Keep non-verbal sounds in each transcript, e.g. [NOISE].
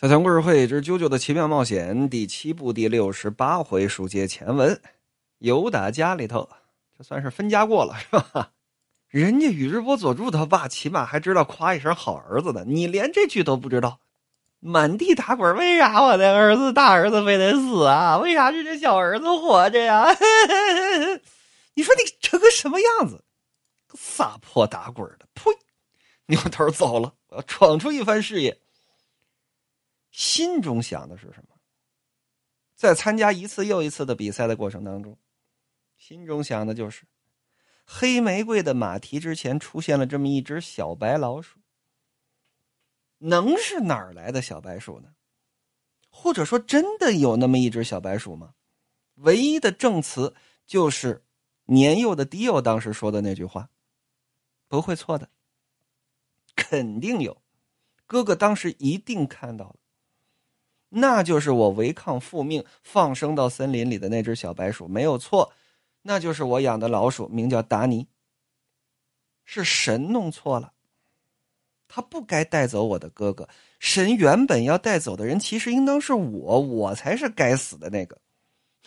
小强故事会之《啾啾的奇妙冒险》第七部第六十八回书接前文，有打家里头，这算是分家过了，是吧？人家宇智波佐助他爸起码还知道夸一声好儿子呢，你连这句都不知道，满地打滚，为啥我的儿子大儿子非得死啊？为啥是这小儿子活着呀？你说你成个什么样子？撒泼打滚的，呸！扭头走了，我要闯出一番事业。心中想的是什么？在参加一次又一次的比赛的过程当中，心中想的就是黑玫瑰的马蹄之前出现了这么一只小白老鼠。能是哪儿来的小白鼠呢？或者说，真的有那么一只小白鼠吗？唯一的证词就是年幼的迪欧当时说的那句话：“不会错的，肯定有。”哥哥当时一定看到了。那就是我违抗父命放生到森林里的那只小白鼠，没有错，那就是我养的老鼠，名叫达尼。是神弄错了，他不该带走我的哥哥。神原本要带走的人，其实应当是我，我才是该死的那个。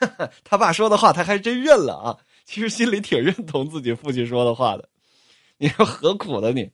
[LAUGHS] 他爸说的话，他还真认了啊！其实心里挺认同自己父亲说的话的。你说何苦呢你？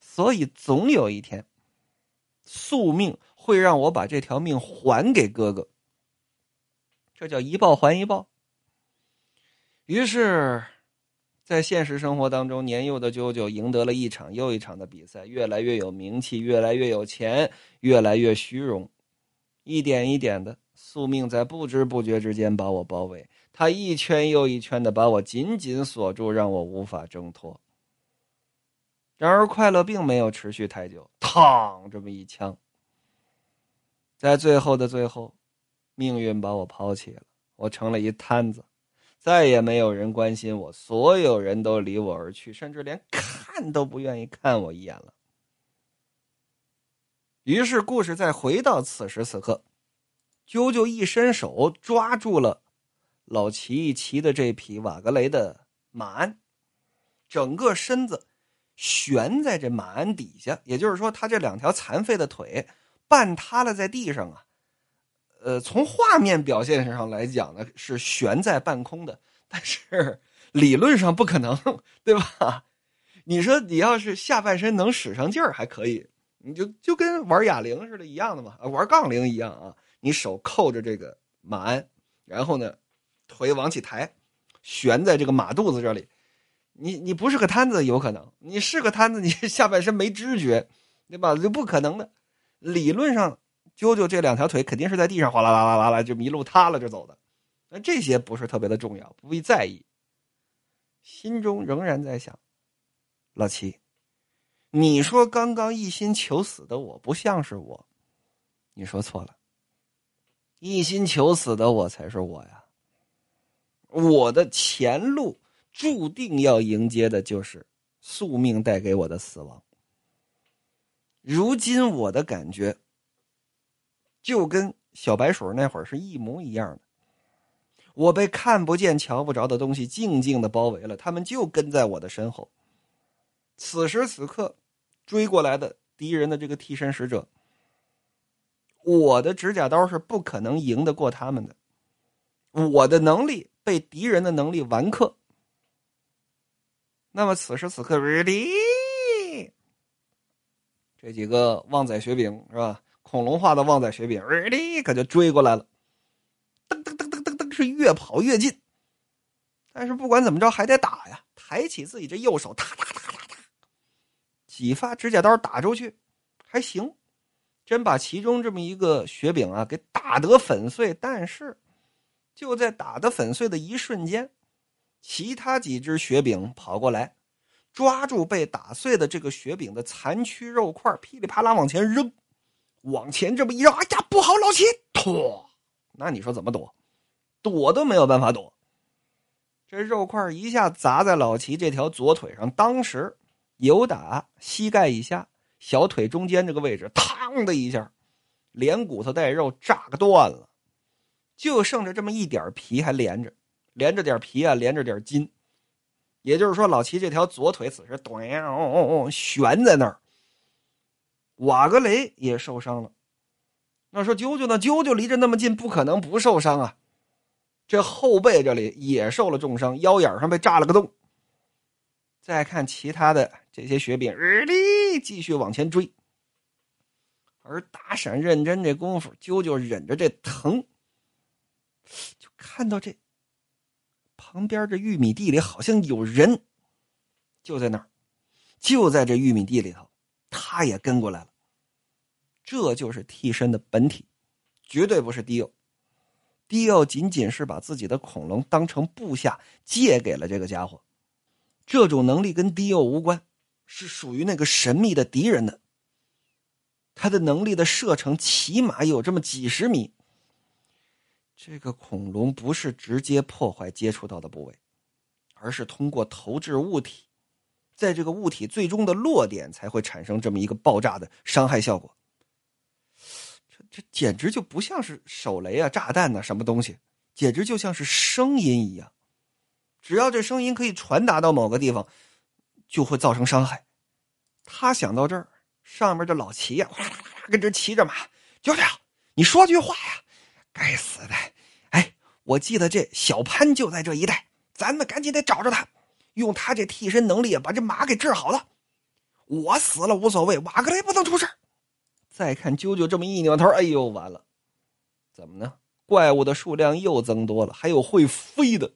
所以总有一天，宿命。会让我把这条命还给哥哥，这叫一报还一报。于是，在现实生活当中，年幼的啾啾赢得了一场又一场的比赛，越来越有名气，越来越有钱，越来越虚荣。一点一点的，宿命在不知不觉之间把我包围，他一圈又一圈的把我紧紧锁住，让我无法挣脱。然而，快乐并没有持续太久，嘡，这么一枪。在最后的最后，命运把我抛弃了，我成了一摊子，再也没有人关心我，所有人都离我而去，甚至连看都不愿意看我一眼了。于是，故事再回到此时此刻，啾啾一伸手抓住了老齐骑的这匹瓦格雷的马鞍，整个身子悬在这马鞍底下，也就是说，他这两条残废的腿。半塌了在地上啊，呃，从画面表现上来讲呢，是悬在半空的，但是理论上不可能，对吧？你说你要是下半身能使上劲儿还可以，你就就跟玩哑铃似的，一样的嘛，玩杠铃一样啊。你手扣着这个马鞍，然后呢，腿往起抬，悬在这个马肚子这里。你你不是个摊子，有可能；你是个摊子，你下半身没知觉，对吧？就不可能的。理论上，啾啾这两条腿肯定是在地上哗啦啦啦啦啦就迷路塌了就走的，那这些不是特别的重要，不必在意。心中仍然在想，老七，你说刚刚一心求死的我不像是我，你说错了，一心求死的我才是我呀。我的前路注定要迎接的就是宿命带给我的死亡。如今我的感觉，就跟小白鼠那会儿是一模一样的。我被看不见、瞧不着的东西静静的包围了，他们就跟在我的身后。此时此刻，追过来的敌人的这个替身使者，我的指甲刀是不可能赢得过他们的。我的能力被敌人的能力完克。那么此时此刻，ready。这几个旺仔雪饼是吧？恐龙化的旺仔雪饼，哩可就追过来了，噔噔噔噔噔噔，是越跑越近。但是不管怎么着，还得打呀！抬起自己这右手，哒哒哒哒哒，几发指甲刀打出去，还行，真把其中这么一个雪饼啊给打得粉碎。但是就在打得粉碎的一瞬间，其他几只雪饼跑过来。抓住被打碎的这个雪饼的残躯肉块，噼里啪啦往前扔，往前这么一扔，哎呀，不好，老齐，脱！那你说怎么躲？躲都没有办法躲。这肉块一下砸在老齐这条左腿上，当时有打膝盖以下，小腿中间这个位置，嘡的一下，连骨头带肉炸个断了，就剩着这么一点皮还连着，连着点皮啊，连着点筋。也就是说，老齐这条左腿此时咚哦哦哦悬在那儿，瓦格雷也受伤了，那说啾啾呢？啾啾离着那么近，不可能不受伤啊。这后背这里也受了重伤，腰眼上被炸了个洞。再看其他的这些雪饼，日哩继续往前追。而打闪认真这功夫，啾啾忍着这疼，就看到这旁边这玉米地里好像有人，就在那儿，就在这玉米地里头，他也跟过来了。这就是替身的本体，绝对不是迪欧。迪奥仅仅是把自己的恐龙当成部下借给了这个家伙，这种能力跟迪奥无关，是属于那个神秘的敌人的。他的能力的射程起码有这么几十米。这个恐龙不是直接破坏接触到的部位，而是通过投掷物体，在这个物体最终的落点才会产生这么一个爆炸的伤害效果。这这简直就不像是手雷啊、炸弹呐，什么东西，简直就像是声音一样。只要这声音可以传达到某个地方，就会造成伤害。他想到这儿，上面这老齐呀，哗啦啦啦跟这骑着马，舅舅，你说句话呀！该死的！哎，我记得这小潘就在这一带，咱们赶紧得找着他，用他这替身能力把这马给治好了。我死了无所谓，瓦格雷不能出事再看啾啾这么一扭头，哎呦，完了！怎么呢？怪物的数量又增多了，还有会飞的。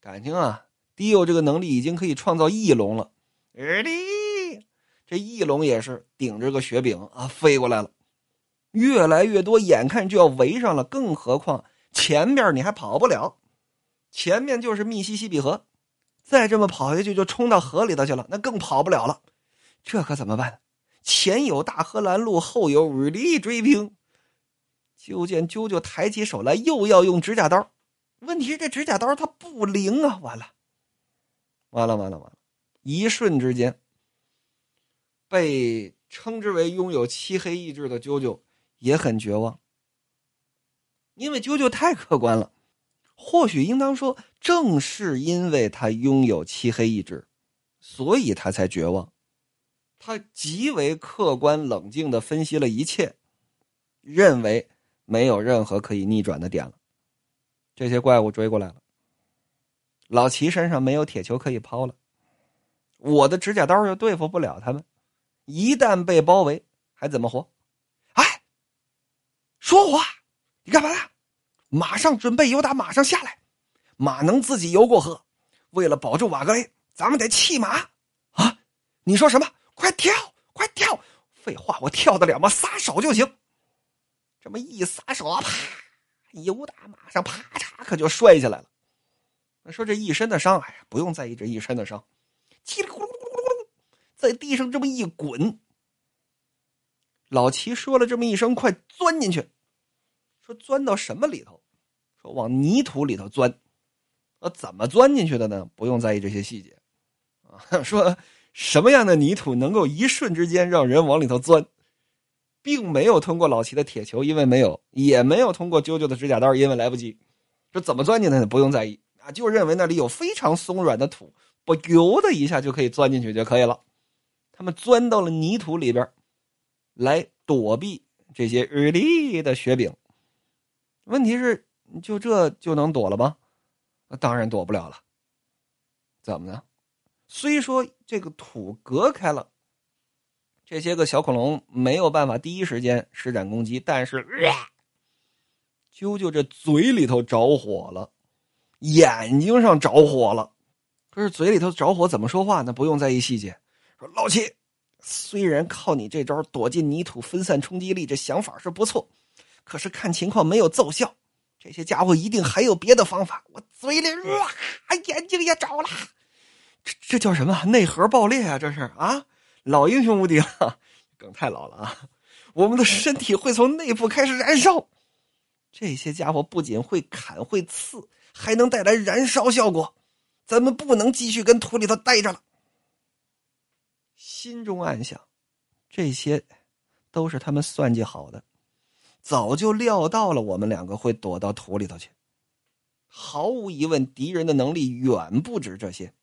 感情啊，迪欧这个能力已经可以创造翼龙了。这翼龙也是顶着个雪饼啊飞过来了，越来越多，眼看就要围上了。更何况前面你还跑不了，前面就是密西西比河，再这么跑下去就冲到河里头去了，那更跑不了了。这可怎么办？前有大河拦路，后有日力追兵。就见啾啾抬起手来，又要用指甲刀。问题是这指甲刀它不灵啊！完了，完了，完了，完了！一瞬之间，被称之为拥有漆黑意志的啾啾也很绝望，因为啾啾太客观了。或许应当说，正是因为他拥有漆黑意志，所以他才绝望。他极为客观冷静的分析了一切，认为没有任何可以逆转的点了。这些怪物追过来了，老齐身上没有铁球可以抛了，我的指甲刀又对付不了他们，一旦被包围还怎么活？说话，你干嘛呢？马上准备游打马上下来，马能自己游过河。为了保住瓦格雷，咱们得弃马啊！你说什么？快跳，快跳！废话，我跳得了吗？撒手就行。这么一撒手啊，啪！游打马上，啪嚓，可就摔下来了。说这一身的伤，哎，不用在意这一身的伤。叽里咕噜咕噜咕噜，在地上这么一滚。老齐说了这么一声：“快钻进去！”说钻到什么里头？说往泥土里头钻。呃，怎么钻进去的呢？不用在意这些细节啊。[LAUGHS] 说。什么样的泥土能够一瞬之间让人往里头钻，并没有通过老齐的铁球，因为没有；也没有通过啾啾的指甲刀，因为来不及。这怎么钻进去呢？不用在意啊，就认为那里有非常松软的土，不油的一下就可以钻进去就可以了。他们钻到了泥土里边，来躲避这些日历的雪饼。问题是，就这就能躲了吗？那当然躲不了了。怎么呢？虽说这个土隔开了，这些个小恐龙没有办法第一时间施展攻击，但是啾啾这嘴里头着火了，眼睛上着火了，可是嘴里头着火怎么说话呢？不用在意细节。说老七，虽然靠你这招躲进泥土分散冲击力，这想法是不错，可是看情况没有奏效，这些家伙一定还有别的方法。我嘴里哇，眼睛也着了。这这叫什么内核爆裂啊！这是啊，老英雄无敌了，梗太老了啊！我们的身体会从内部开始燃烧，这些家伙不仅会砍会刺，还能带来燃烧效果，咱们不能继续跟土里头待着了。心中暗想，这些都是他们算计好的，早就料到了我们两个会躲到土里头去。毫无疑问，敌人的能力远不止这些。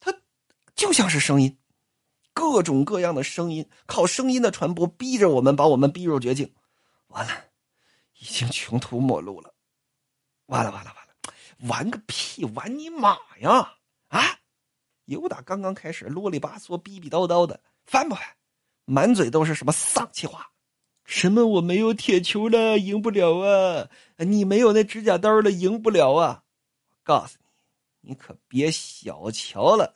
他就像是声音，各种各样的声音，靠声音的传播逼着我们，把我们逼入绝境。完了，已经穷途末路了。完了完了完了，完个屁，玩你妈呀！啊，由打刚刚开始啰里吧嗦、逼逼叨叨的，烦不烦？满嘴都是什么丧气话，什么我没有铁球了，赢不了啊！你没有那指甲刀了，赢不了啊！我告诉你，你可别小瞧了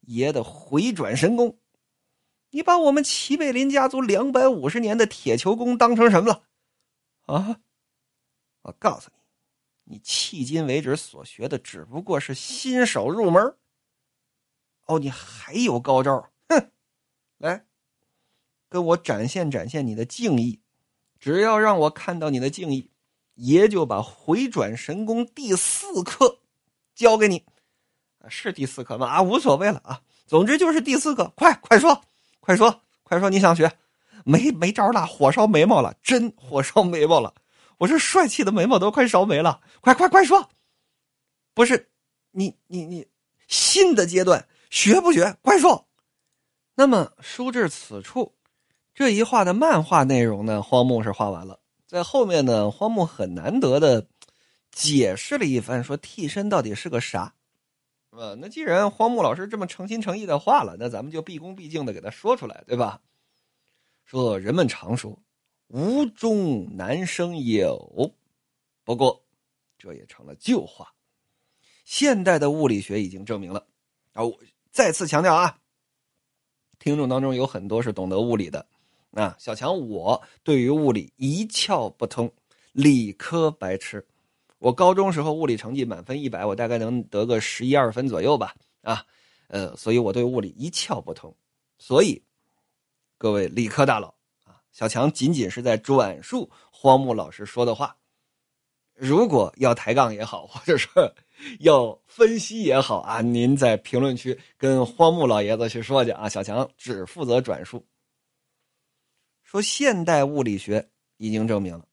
爷的回转神功。你把我们齐贝林家族两百五十年的铁球功当成什么了？啊！我告诉你，你迄今为止所学的只不过是新手入门。哦，你还有高招？哼！来。跟我展现展现你的敬意，只要让我看到你的敬意，爷就把回转神功第四课教给你。是第四课吗？啊，无所谓了啊，总之就是第四课。快快说，快说，快说，你想学？没没招了，火烧眉毛了，真火烧眉毛了，我这帅气的眉毛都快烧没了。快快快说！不是你你你新的阶段学不学？快说！那么书至此处。这一画的漫画内容呢，荒木是画完了。在后面呢，荒木很难得的解释了一番，说替身到底是个啥。呃，那既然荒木老师这么诚心诚意的画了，那咱们就毕恭毕敬的给他说出来，对吧？说人们常说无中难生有，不过这也成了旧话。现代的物理学已经证明了。啊，我再次强调啊，听众当中有很多是懂得物理的。啊，小强，我对于物理一窍不通，理科白痴。我高中时候物理成绩满分一百，我大概能得个十一二分左右吧。啊，呃，所以我对物理一窍不通。所以，各位理科大佬啊，小强仅仅是在转述荒木老师说的话。如果要抬杠也好，或者说要分析也好啊，您在评论区跟荒木老爷子去说去啊。小强只负责转述。说现代物理学已经证明了，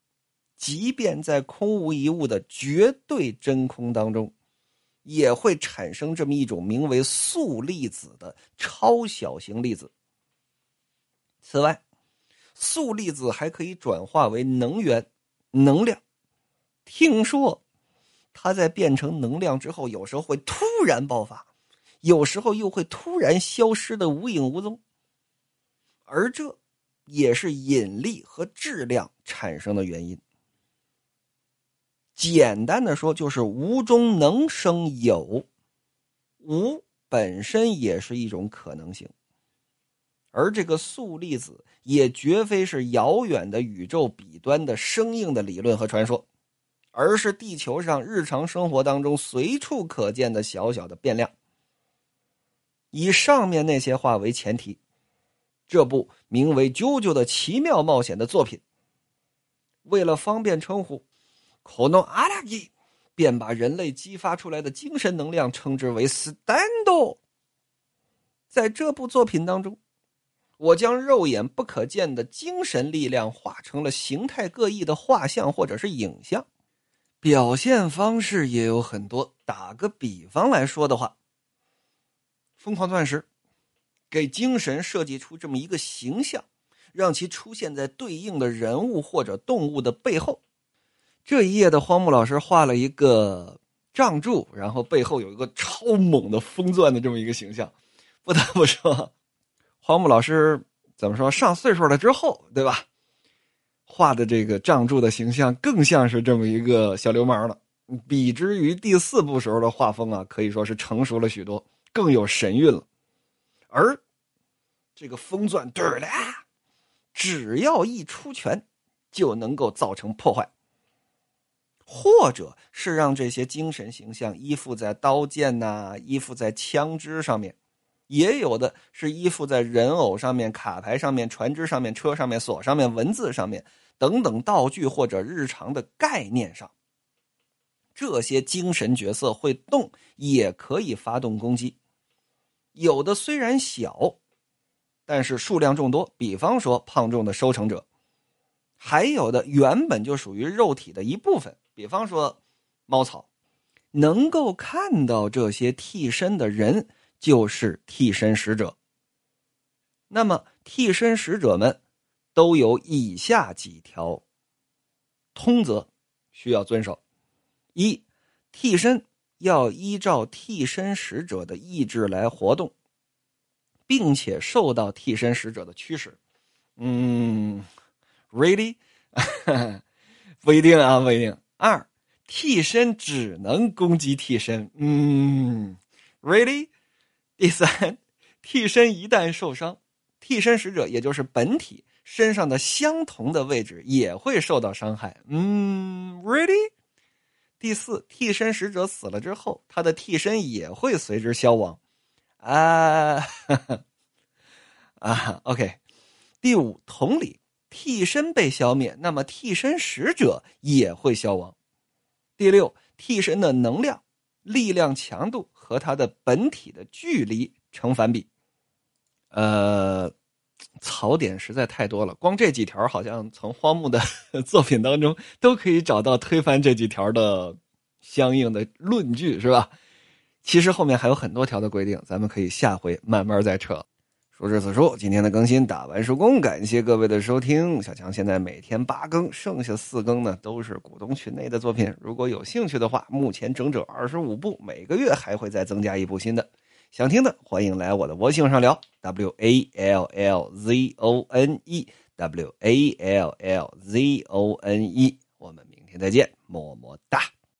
即便在空无一物的绝对真空当中，也会产生这么一种名为素粒子的超小型粒子。此外，素粒子还可以转化为能源、能量。听说，它在变成能量之后，有时候会突然爆发，有时候又会突然消失的无影无踪。而这。也是引力和质量产生的原因。简单的说，就是无中能生有，无本身也是一种可能性。而这个素粒子也绝非是遥远的宇宙彼端的生硬的理论和传说，而是地球上日常生活当中随处可见的小小的变量。以上面那些话为前提。这部名为《啾啾的奇妙冒险》的作品，为了方便称呼，可能阿拉基便把人类激发出来的精神能量称之为 “stand”。在这部作品当中，我将肉眼不可见的精神力量化成了形态各异的画像或者是影像，表现方式也有很多。打个比方来说的话，《疯狂钻石》。给精神设计出这么一个形象，让其出现在对应的人物或者动物的背后。这一页的荒木老师画了一个杖柱，然后背后有一个超猛的风钻的这么一个形象。不得不说，荒木老师怎么说上岁数了之后，对吧？画的这个杖柱的形象更像是这么一个小流氓了。比之于第四部时候的画风啊，可以说是成熟了许多，更有神韵了。而这个风钻对了，只要一出拳，就能够造成破坏，或者是让这些精神形象依附在刀剑呐，依附在枪支上面，也有的是依附在人偶上面、卡牌上面、船只上面、车上面、锁上面、文字上面等等道具或者日常的概念上。这些精神角色会动，也可以发动攻击。有的虽然小，但是数量众多。比方说胖重的收成者，还有的原本就属于肉体的一部分。比方说猫草，能够看到这些替身的人就是替身使者。那么替身使者们都有以下几条通则需要遵守：一，替身要依照替身使者的意志来活动，并且受到替身使者的驱使。嗯，really？[LAUGHS] 不一定啊，不一定。二，替身只能攻击替身。嗯，really？第三，替身一旦受伤，替身使者也就是本体身上的相同的位置也会受到伤害。嗯，really？第四，替身使者死了之后，他的替身也会随之消亡。啊，[LAUGHS] 啊，OK。第五，同理，替身被消灭，那么替身使者也会消亡。第六，替身的能量、力量强度。和它的本体的距离成反比，呃，槽点实在太多了。光这几条，好像从荒木的 [LAUGHS] 作品当中都可以找到推翻这几条的相应的论据，是吧？其实后面还有很多条的规定，咱们可以下回慢慢再扯。说至此处，今天的更新打完收工，感谢各位的收听。小强现在每天八更，剩下四更呢都是股东群内的作品。如果有兴趣的话，目前整整二十五部，每个月还会再增加一部新的。想听的欢迎来我的微信上聊，w a l l z o n e w a l l z o n e，我们明天再见，么么哒。